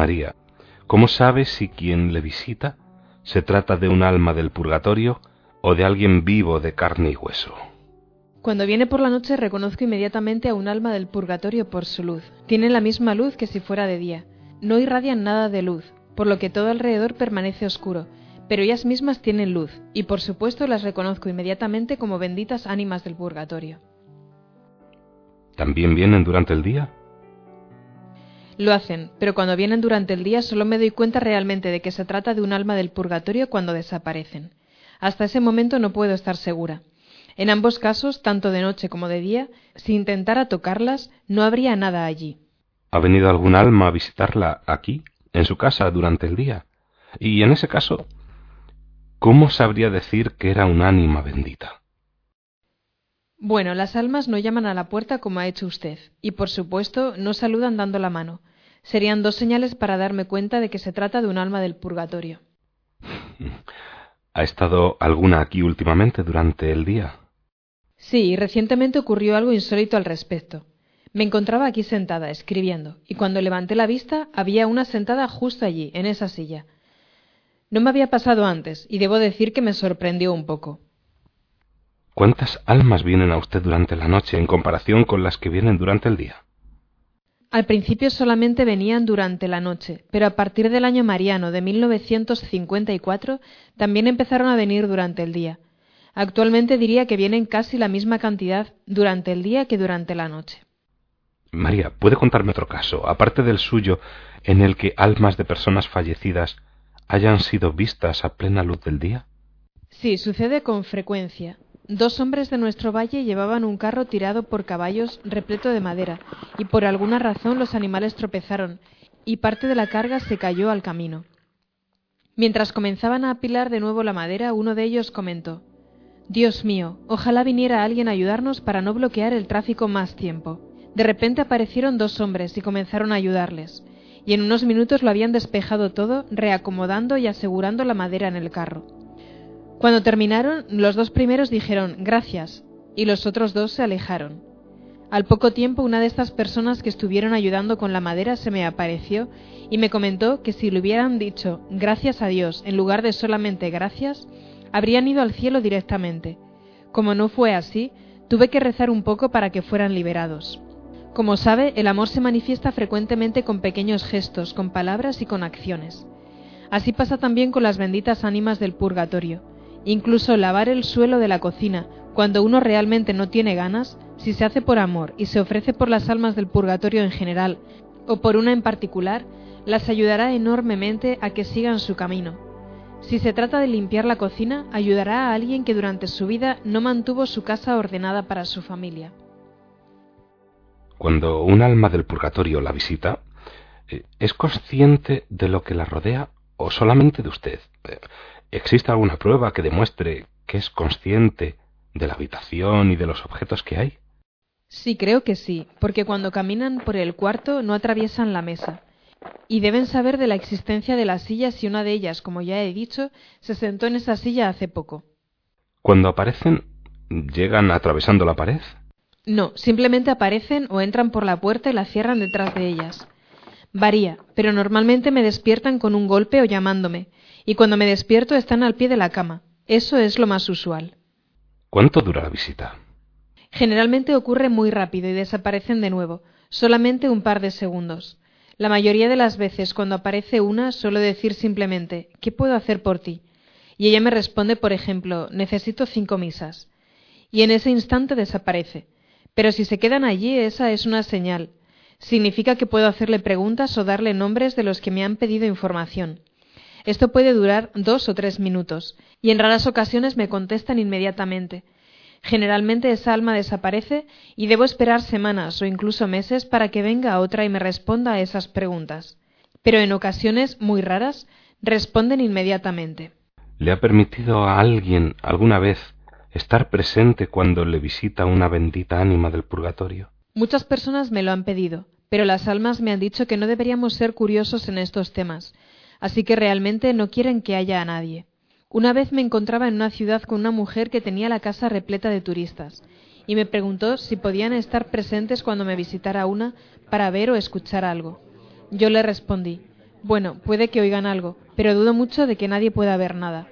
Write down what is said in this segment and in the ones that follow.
María, ¿cómo sabe si quien le visita se trata de un alma del purgatorio o de alguien vivo de carne y hueso? Cuando viene por la noche reconozco inmediatamente a un alma del purgatorio por su luz. Tienen la misma luz que si fuera de día. No irradian nada de luz, por lo que todo alrededor permanece oscuro, pero ellas mismas tienen luz, y por supuesto las reconozco inmediatamente como benditas ánimas del purgatorio. ¿También vienen durante el día? Lo hacen, pero cuando vienen durante el día solo me doy cuenta realmente de que se trata de un alma del purgatorio cuando desaparecen. Hasta ese momento no puedo estar segura. En ambos casos, tanto de noche como de día, si intentara tocarlas, no habría nada allí. ¿Ha venido algún alma a visitarla aquí, en su casa, durante el día? Y en ese caso, ¿cómo sabría decir que era un ánima bendita? Bueno, las almas no llaman a la puerta como ha hecho usted, y por supuesto no saludan dando la mano. Serían dos señales para darme cuenta de que se trata de un alma del purgatorio. ¿Ha estado alguna aquí últimamente durante el día? Sí, recientemente ocurrió algo insólito al respecto. Me encontraba aquí sentada, escribiendo, y cuando levanté la vista había una sentada justo allí, en esa silla. No me había pasado antes, y debo decir que me sorprendió un poco. ¿Cuántas almas vienen a usted durante la noche en comparación con las que vienen durante el día? Al principio solamente venían durante la noche, pero a partir del año mariano de 1954 también empezaron a venir durante el día. Actualmente diría que vienen casi la misma cantidad durante el día que durante la noche. María, ¿puede contarme otro caso, aparte del suyo, en el que almas de personas fallecidas hayan sido vistas a plena luz del día? Sí, sucede con frecuencia. Dos hombres de nuestro valle llevaban un carro tirado por caballos repleto de madera, y por alguna razón los animales tropezaron, y parte de la carga se cayó al camino. Mientras comenzaban a apilar de nuevo la madera, uno de ellos comentó Dios mío, ojalá viniera alguien a ayudarnos para no bloquear el tráfico más tiempo. De repente aparecieron dos hombres y comenzaron a ayudarles, y en unos minutos lo habían despejado todo, reacomodando y asegurando la madera en el carro. Cuando terminaron, los dos primeros dijeron gracias y los otros dos se alejaron. Al poco tiempo una de estas personas que estuvieron ayudando con la madera se me apareció y me comentó que si le hubieran dicho gracias a Dios en lugar de solamente gracias, habrían ido al cielo directamente. Como no fue así, tuve que rezar un poco para que fueran liberados. Como sabe, el amor se manifiesta frecuentemente con pequeños gestos, con palabras y con acciones. Así pasa también con las benditas ánimas del purgatorio. Incluso lavar el suelo de la cocina, cuando uno realmente no tiene ganas, si se hace por amor y se ofrece por las almas del purgatorio en general, o por una en particular, las ayudará enormemente a que sigan su camino. Si se trata de limpiar la cocina, ayudará a alguien que durante su vida no mantuvo su casa ordenada para su familia. Cuando un alma del purgatorio la visita, eh, ¿es consciente de lo que la rodea o solamente de usted? ¿Existe alguna prueba que demuestre que es consciente de la habitación y de los objetos que hay? Sí, creo que sí, porque cuando caminan por el cuarto no atraviesan la mesa. Y deben saber de la existencia de las sillas y una de ellas, como ya he dicho, se sentó en esa silla hace poco. Cuando aparecen, ¿llegan atravesando la pared? No, simplemente aparecen o entran por la puerta y la cierran detrás de ellas. Varía, pero normalmente me despiertan con un golpe o llamándome, y cuando me despierto están al pie de la cama. Eso es lo más usual. ¿Cuánto dura la visita? Generalmente ocurre muy rápido y desaparecen de nuevo, solamente un par de segundos. La mayoría de las veces cuando aparece una suelo decir simplemente ¿qué puedo hacer por ti? Y ella me responde, por ejemplo, necesito cinco misas. Y en ese instante desaparece. Pero si se quedan allí, esa es una señal. Significa que puedo hacerle preguntas o darle nombres de los que me han pedido información. Esto puede durar dos o tres minutos, y en raras ocasiones me contestan inmediatamente. Generalmente esa alma desaparece y debo esperar semanas o incluso meses para que venga otra y me responda a esas preguntas. pero en ocasiones muy raras responden inmediatamente. ¿Le ha permitido a alguien alguna vez estar presente cuando le visita una bendita ánima del purgatorio? Muchas personas me lo han pedido, pero las almas me han dicho que no deberíamos ser curiosos en estos temas, así que realmente no quieren que haya a nadie. Una vez me encontraba en una ciudad con una mujer que tenía la casa repleta de turistas, y me preguntó si podían estar presentes cuando me visitara una para ver o escuchar algo. Yo le respondí, bueno, puede que oigan algo, pero dudo mucho de que nadie pueda ver nada.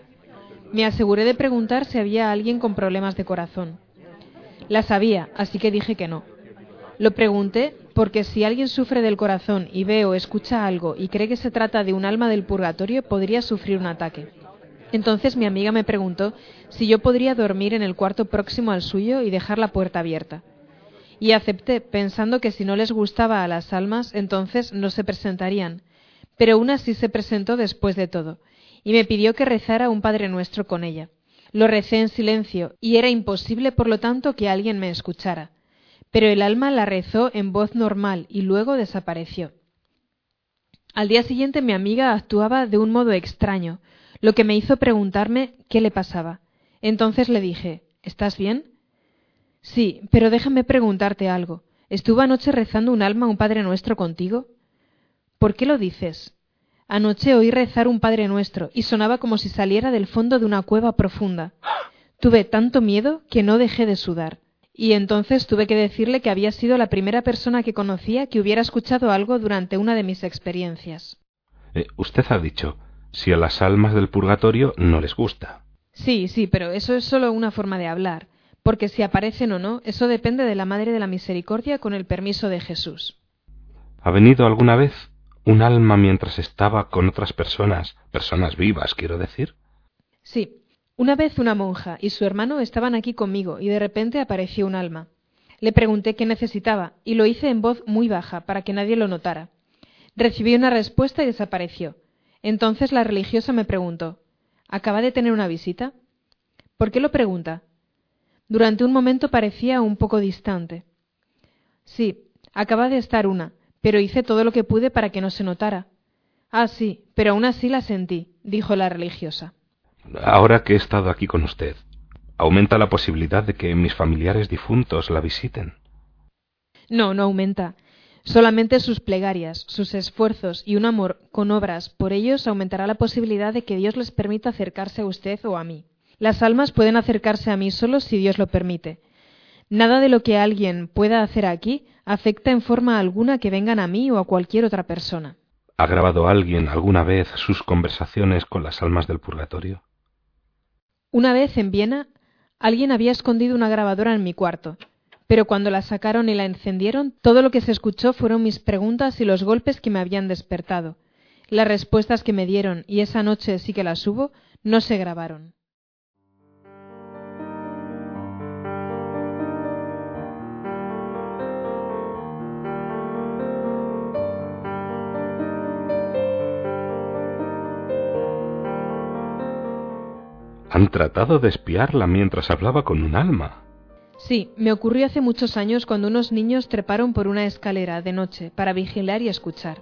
Me aseguré de preguntar si había alguien con problemas de corazón. La sabía, así que dije que no. Lo pregunté porque si alguien sufre del corazón y ve o escucha algo y cree que se trata de un alma del purgatorio, podría sufrir un ataque. Entonces mi amiga me preguntó si yo podría dormir en el cuarto próximo al suyo y dejar la puerta abierta. Y acepté, pensando que si no les gustaba a las almas, entonces no se presentarían. Pero una sí se presentó después de todo, y me pidió que rezara un Padre Nuestro con ella. Lo recé en silencio, y era imposible, por lo tanto, que alguien me escuchara. Pero el alma la rezó en voz normal y luego desapareció. Al día siguiente mi amiga actuaba de un modo extraño, lo que me hizo preguntarme qué le pasaba. Entonces le dije ¿Estás bien? Sí, pero déjame preguntarte algo. ¿Estuvo anoche rezando un alma un Padre Nuestro contigo? ¿Por qué lo dices? Anoche oí rezar un Padre Nuestro y sonaba como si saliera del fondo de una cueva profunda. Tuve tanto miedo que no dejé de sudar. Y entonces tuve que decirle que había sido la primera persona que conocía que hubiera escuchado algo durante una de mis experiencias. Eh, usted ha dicho, si a las almas del purgatorio no les gusta. Sí, sí, pero eso es solo una forma de hablar, porque si aparecen o no, eso depende de la Madre de la Misericordia con el permiso de Jesús. ¿Ha venido alguna vez un alma mientras estaba con otras personas, personas vivas, quiero decir? Sí. Una vez una monja y su hermano estaban aquí conmigo y de repente apareció un alma. Le pregunté qué necesitaba y lo hice en voz muy baja para que nadie lo notara. Recibí una respuesta y desapareció. Entonces la religiosa me preguntó ¿Acaba de tener una visita? ¿Por qué lo pregunta? Durante un momento parecía un poco distante. Sí, acaba de estar una, pero hice todo lo que pude para que no se notara. Ah, sí, pero aún así la sentí, dijo la religiosa. Ahora que he estado aquí con usted, ¿aumenta la posibilidad de que mis familiares difuntos la visiten? No, no aumenta. Solamente sus plegarias, sus esfuerzos y un amor con obras por ellos aumentará la posibilidad de que Dios les permita acercarse a usted o a mí. Las almas pueden acercarse a mí solo si Dios lo permite. Nada de lo que alguien pueda hacer aquí afecta en forma alguna que vengan a mí o a cualquier otra persona. ¿Ha grabado alguien alguna vez sus conversaciones con las almas del purgatorio? Una vez en Viena, alguien había escondido una grabadora en mi cuarto, pero cuando la sacaron y la encendieron, todo lo que se escuchó fueron mis preguntas y los golpes que me habían despertado. Las respuestas que me dieron, y esa noche sí que las hubo, no se grabaron. Han tratado de espiarla mientras hablaba con un alma. Sí, me ocurrió hace muchos años cuando unos niños treparon por una escalera de noche para vigilar y escuchar.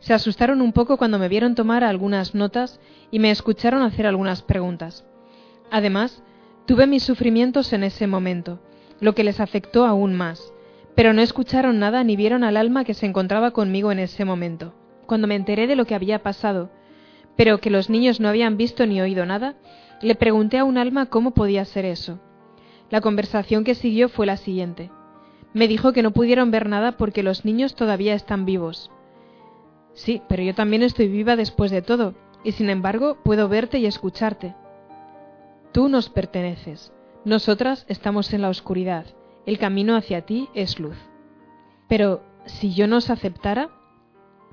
Se asustaron un poco cuando me vieron tomar algunas notas y me escucharon hacer algunas preguntas. Además, tuve mis sufrimientos en ese momento, lo que les afectó aún más, pero no escucharon nada ni vieron al alma que se encontraba conmigo en ese momento. Cuando me enteré de lo que había pasado, pero que los niños no habían visto ni oído nada, le pregunté a un alma cómo podía ser eso. La conversación que siguió fue la siguiente. Me dijo que no pudieron ver nada porque los niños todavía están vivos. Sí, pero yo también estoy viva después de todo, y sin embargo puedo verte y escucharte. Tú nos perteneces. Nosotras estamos en la oscuridad. El camino hacia ti es luz. Pero, si yo nos aceptara,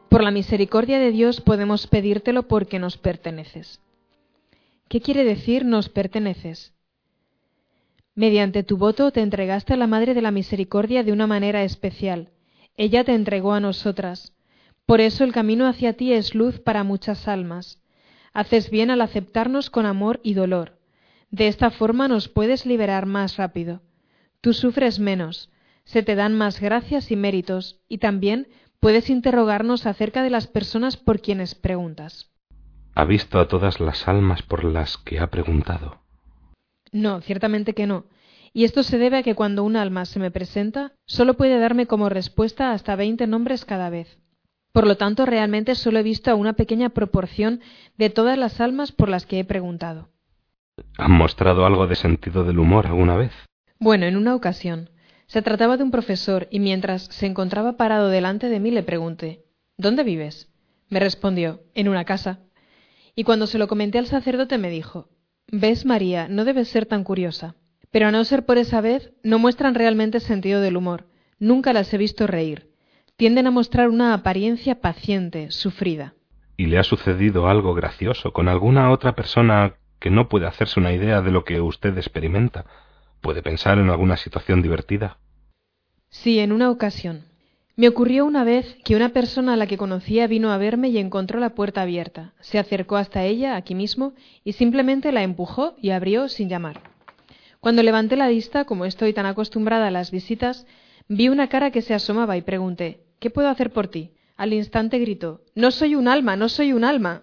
por la misericordia de Dios podemos pedírtelo porque nos perteneces. ¿Qué quiere decir nos perteneces? Mediante tu voto te entregaste a la Madre de la Misericordia de una manera especial. Ella te entregó a nosotras. Por eso el camino hacia ti es luz para muchas almas. Haces bien al aceptarnos con amor y dolor. De esta forma nos puedes liberar más rápido. Tú sufres menos, se te dan más gracias y méritos, y también puedes interrogarnos acerca de las personas por quienes preguntas. ¿Ha visto a todas las almas por las que ha preguntado? No, ciertamente que no. Y esto se debe a que cuando un alma se me presenta, solo puede darme como respuesta hasta veinte nombres cada vez. Por lo tanto, realmente solo he visto a una pequeña proporción de todas las almas por las que he preguntado. ¿Han mostrado algo de sentido del humor alguna vez? Bueno, en una ocasión. Se trataba de un profesor y mientras se encontraba parado delante de mí le pregunté ¿Dónde vives? Me respondió En una casa. Y cuando se lo comenté al sacerdote me dijo Ves, María, no debes ser tan curiosa. Pero a no ser por esa vez, no muestran realmente sentido del humor. Nunca las he visto reír. Tienden a mostrar una apariencia paciente, sufrida. ¿Y le ha sucedido algo gracioso con alguna otra persona que no puede hacerse una idea de lo que usted experimenta? ¿Puede pensar en alguna situación divertida? Sí, en una ocasión. Me ocurrió una vez que una persona a la que conocía vino a verme y encontró la puerta abierta. Se acercó hasta ella, aquí mismo, y simplemente la empujó y abrió sin llamar. Cuando levanté la vista, como estoy tan acostumbrada a las visitas, vi una cara que se asomaba y pregunté ¿Qué puedo hacer por ti? Al instante gritó No soy un alma, no soy un alma.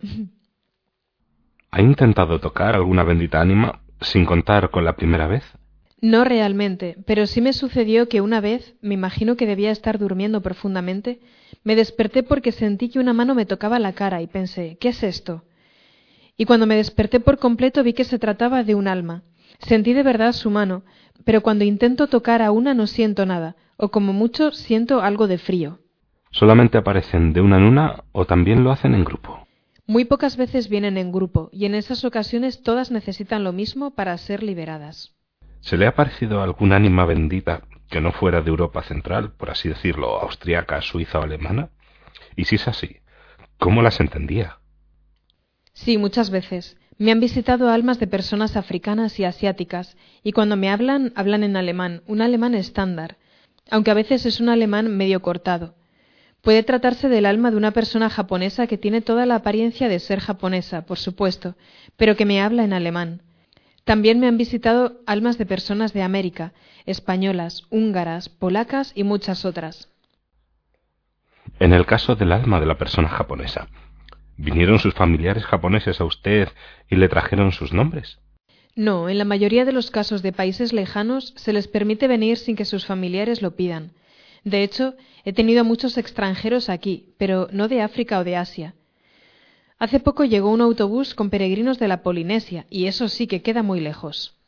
¿Ha intentado tocar alguna bendita ánima sin contar con la primera vez? No realmente, pero sí me sucedió que una vez, me imagino que debía estar durmiendo profundamente, me desperté porque sentí que una mano me tocaba la cara y pensé, ¿qué es esto? Y cuando me desperté por completo vi que se trataba de un alma. Sentí de verdad su mano, pero cuando intento tocar a una no siento nada, o como mucho siento algo de frío. ¿Solamente aparecen de una en una o también lo hacen en grupo? Muy pocas veces vienen en grupo, y en esas ocasiones todas necesitan lo mismo para ser liberadas. ¿Se le ha parecido algún ánima bendita que no fuera de Europa Central, por así decirlo, austriaca, suiza o alemana? Y si es así, ¿cómo las entendía? Sí, muchas veces. Me han visitado almas de personas africanas y asiáticas, y cuando me hablan, hablan en alemán, un alemán estándar, aunque a veces es un alemán medio cortado. Puede tratarse del alma de una persona japonesa que tiene toda la apariencia de ser japonesa, por supuesto, pero que me habla en alemán. También me han visitado almas de personas de América, españolas, húngaras, polacas y muchas otras. En el caso del alma de la persona japonesa, ¿vinieron sus familiares japoneses a usted y le trajeron sus nombres? No, en la mayoría de los casos de países lejanos se les permite venir sin que sus familiares lo pidan. De hecho, he tenido muchos extranjeros aquí, pero no de África o de Asia. Hace poco llegó un autobús con peregrinos de la Polinesia, y eso sí que queda muy lejos.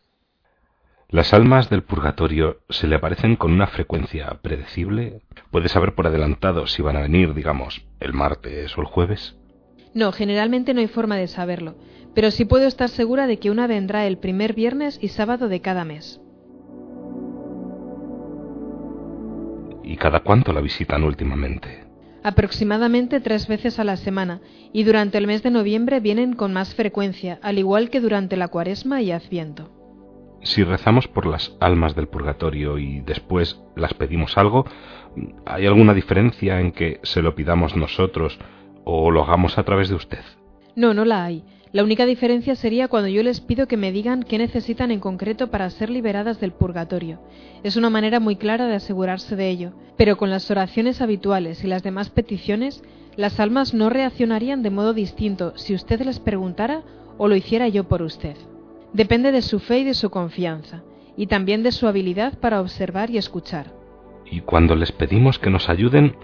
¿Las almas del purgatorio se le aparecen con una frecuencia predecible? ¿Puede saber por adelantado si van a venir, digamos, el martes o el jueves? No, generalmente no hay forma de saberlo, pero sí puedo estar segura de que una vendrá el primer viernes y sábado de cada mes. ¿Y cada cuánto la visitan últimamente? Aproximadamente tres veces a la semana, y durante el mes de noviembre vienen con más frecuencia, al igual que durante la cuaresma y adviento. Si rezamos por las almas del purgatorio y después las pedimos algo, ¿hay alguna diferencia en que se lo pidamos nosotros o lo hagamos a través de usted? No, no la hay. La única diferencia sería cuando yo les pido que me digan qué necesitan en concreto para ser liberadas del purgatorio. Es una manera muy clara de asegurarse de ello, pero con las oraciones habituales y las demás peticiones, las almas no reaccionarían de modo distinto si usted les preguntara o lo hiciera yo por usted. Depende de su fe y de su confianza, y también de su habilidad para observar y escuchar. Y cuando les pedimos que nos ayuden,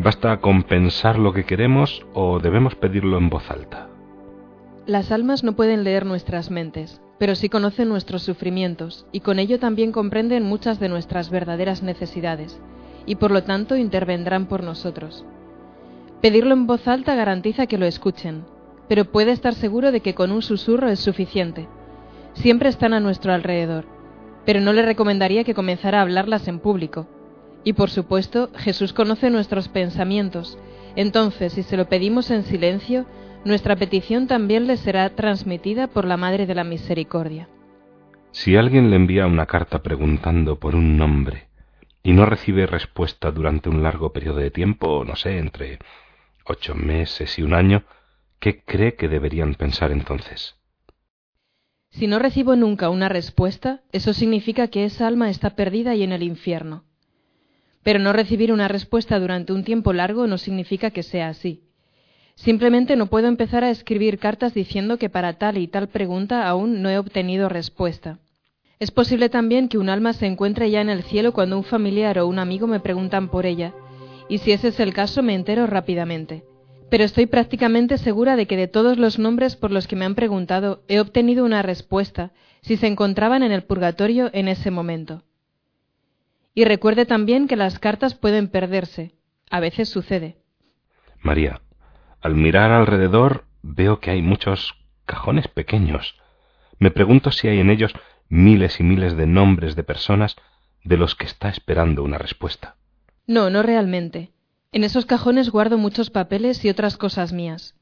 ¿basta con pensar lo que queremos o debemos pedirlo en voz alta? Las almas no pueden leer nuestras mentes, pero sí conocen nuestros sufrimientos, y con ello también comprenden muchas de nuestras verdaderas necesidades, y por lo tanto intervendrán por nosotros. Pedirlo en voz alta garantiza que lo escuchen, pero puede estar seguro de que con un susurro es suficiente. Siempre están a nuestro alrededor, pero no le recomendaría que comenzara a hablarlas en público. Y por supuesto, Jesús conoce nuestros pensamientos, entonces si se lo pedimos en silencio, nuestra petición también le será transmitida por la Madre de la Misericordia. Si alguien le envía una carta preguntando por un nombre y no recibe respuesta durante un largo periodo de tiempo, no sé, entre ocho meses y un año, ¿qué cree que deberían pensar entonces? Si no recibo nunca una respuesta, eso significa que esa alma está perdida y en el infierno. Pero no recibir una respuesta durante un tiempo largo no significa que sea así. Simplemente no puedo empezar a escribir cartas diciendo que para tal y tal pregunta aún no he obtenido respuesta. Es posible también que un alma se encuentre ya en el cielo cuando un familiar o un amigo me preguntan por ella, y si ese es el caso me entero rápidamente. Pero estoy prácticamente segura de que de todos los nombres por los que me han preguntado he obtenido una respuesta si se encontraban en el purgatorio en ese momento. Y recuerde también que las cartas pueden perderse. A veces sucede. María, al mirar alrededor veo que hay muchos cajones pequeños. Me pregunto si hay en ellos miles y miles de nombres de personas de los que está esperando una respuesta. No, no realmente. En esos cajones guardo muchos papeles y otras cosas mías.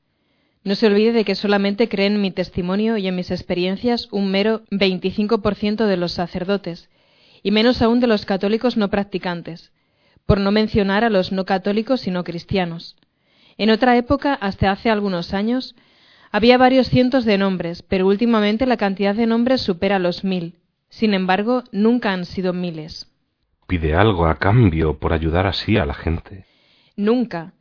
No se olvide de que solamente creen en mi testimonio y en mis experiencias un mero 25% de los sacerdotes, y menos aún de los católicos no practicantes, por no mencionar a los no católicos y no cristianos. En otra época, hasta hace algunos años, había varios cientos de nombres, pero últimamente la cantidad de nombres supera los mil. Sin embargo, nunca han sido miles. ¿Pide algo a cambio por ayudar así a la gente? Nunca.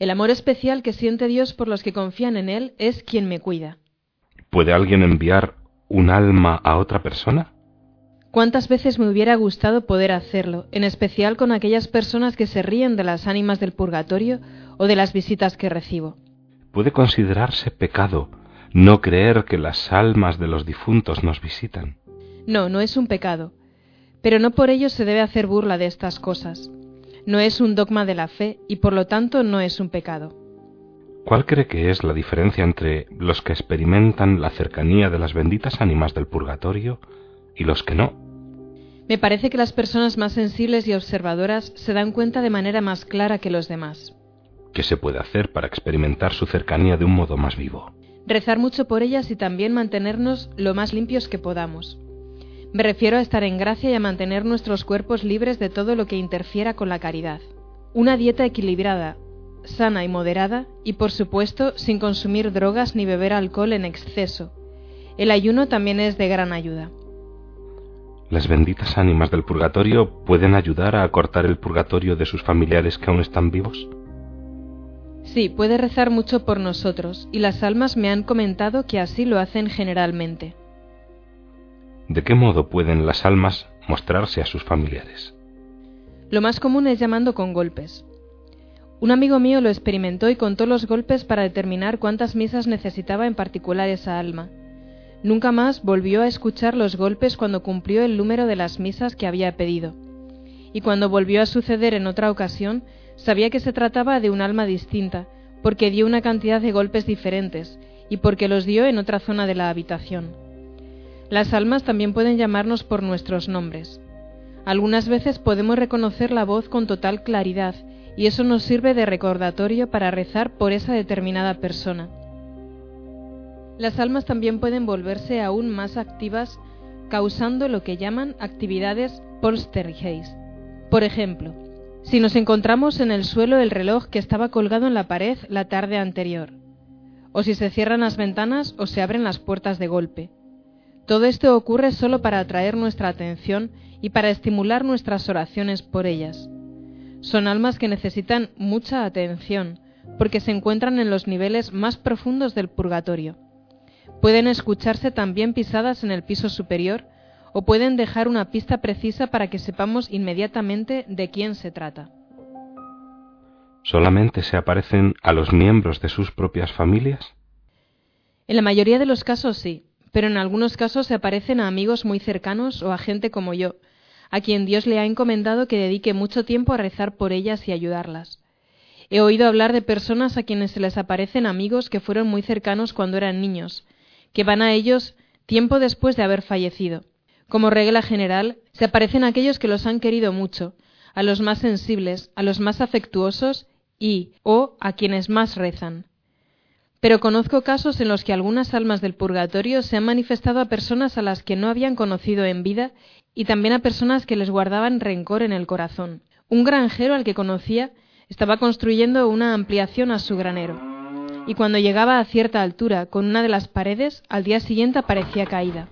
El amor especial que siente Dios por los que confían en Él es quien me cuida. ¿Puede alguien enviar un alma a otra persona? ¿Cuántas veces me hubiera gustado poder hacerlo, en especial con aquellas personas que se ríen de las ánimas del purgatorio o de las visitas que recibo? ¿Puede considerarse pecado no creer que las almas de los difuntos nos visitan? No, no es un pecado. Pero no por ello se debe hacer burla de estas cosas. No es un dogma de la fe y por lo tanto no es un pecado. ¿Cuál cree que es la diferencia entre los que experimentan la cercanía de las benditas ánimas del purgatorio y los que no? Me parece que las personas más sensibles y observadoras se dan cuenta de manera más clara que los demás. ¿Qué se puede hacer para experimentar su cercanía de un modo más vivo? Rezar mucho por ellas y también mantenernos lo más limpios que podamos. Me refiero a estar en gracia y a mantener nuestros cuerpos libres de todo lo que interfiera con la caridad. Una dieta equilibrada, sana y moderada, y por supuesto sin consumir drogas ni beber alcohol en exceso. El ayuno también es de gran ayuda. ¿Las benditas ánimas del purgatorio pueden ayudar a acortar el purgatorio de sus familiares que aún están vivos? Sí, puede rezar mucho por nosotros, y las almas me han comentado que así lo hacen generalmente. ¿De qué modo pueden las almas mostrarse a sus familiares? Lo más común es llamando con golpes. Un amigo mío lo experimentó y contó los golpes para determinar cuántas misas necesitaba en particular esa alma. Nunca más volvió a escuchar los golpes cuando cumplió el número de las misas que había pedido. Y cuando volvió a suceder en otra ocasión, sabía que se trataba de un alma distinta, porque dio una cantidad de golpes diferentes, y porque los dio en otra zona de la habitación. Las almas también pueden llamarnos por nuestros nombres. Algunas veces podemos reconocer la voz con total claridad y eso nos sirve de recordatorio para rezar por esa determinada persona. Las almas también pueden volverse aún más activas causando lo que llaman actividades poltergeist. Por ejemplo, si nos encontramos en el suelo el reloj que estaba colgado en la pared la tarde anterior, o si se cierran las ventanas o se abren las puertas de golpe, todo esto ocurre solo para atraer nuestra atención y para estimular nuestras oraciones por ellas. Son almas que necesitan mucha atención, porque se encuentran en los niveles más profundos del purgatorio. Pueden escucharse también pisadas en el piso superior o pueden dejar una pista precisa para que sepamos inmediatamente de quién se trata. ¿Solamente se aparecen a los miembros de sus propias familias? En la mayoría de los casos sí, pero en algunos casos se aparecen a amigos muy cercanos o a gente como yo, a quien Dios le ha encomendado que dedique mucho tiempo a rezar por ellas y ayudarlas. He oído hablar de personas a quienes se les aparecen amigos que fueron muy cercanos cuando eran niños, que van a ellos tiempo después de haber fallecido. Como regla general, se aparecen aquellos que los han querido mucho, a los más sensibles, a los más afectuosos y o a quienes más rezan. Pero conozco casos en los que algunas almas del purgatorio se han manifestado a personas a las que no habían conocido en vida y también a personas que les guardaban rencor en el corazón. Un granjero al que conocía estaba construyendo una ampliación a su granero, y cuando llegaba a cierta altura con una de las paredes, al día siguiente aparecía caída.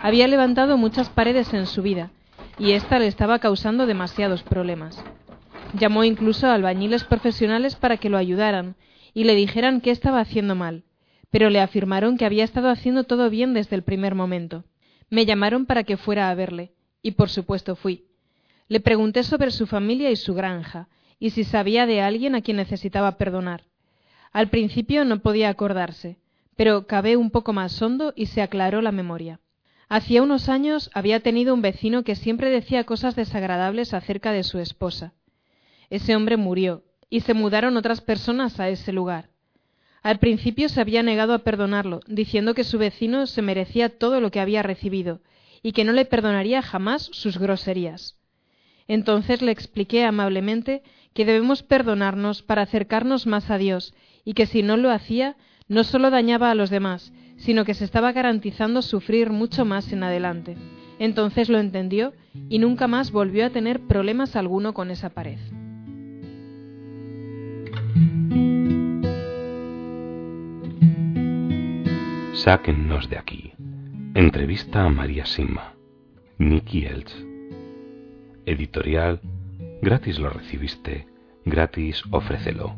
Había levantado muchas paredes en su vida, y ésta le estaba causando demasiados problemas. Llamó incluso a albañiles profesionales para que lo ayudaran y le dijeran qué estaba haciendo mal, pero le afirmaron que había estado haciendo todo bien desde el primer momento. Me llamaron para que fuera a verle, y por supuesto fui. Le pregunté sobre su familia y su granja, y si sabía de alguien a quien necesitaba perdonar. Al principio no podía acordarse, pero cavé un poco más hondo y se aclaró la memoria. Hacía unos años había tenido un vecino que siempre decía cosas desagradables acerca de su esposa. Ese hombre murió, y se mudaron otras personas a ese lugar. Al principio se había negado a perdonarlo, diciendo que su vecino se merecía todo lo que había recibido, y que no le perdonaría jamás sus groserías. Entonces le expliqué amablemente que debemos perdonarnos para acercarnos más a Dios, y que si no lo hacía, no solo dañaba a los demás, sino que se estaba garantizando sufrir mucho más en adelante. Entonces lo entendió y nunca más volvió a tener problemas alguno con esa pared. Sáquennos de aquí. Entrevista a María Sima. Nicky Elch. Editorial. Gratis lo recibiste. Gratis ofrécelo.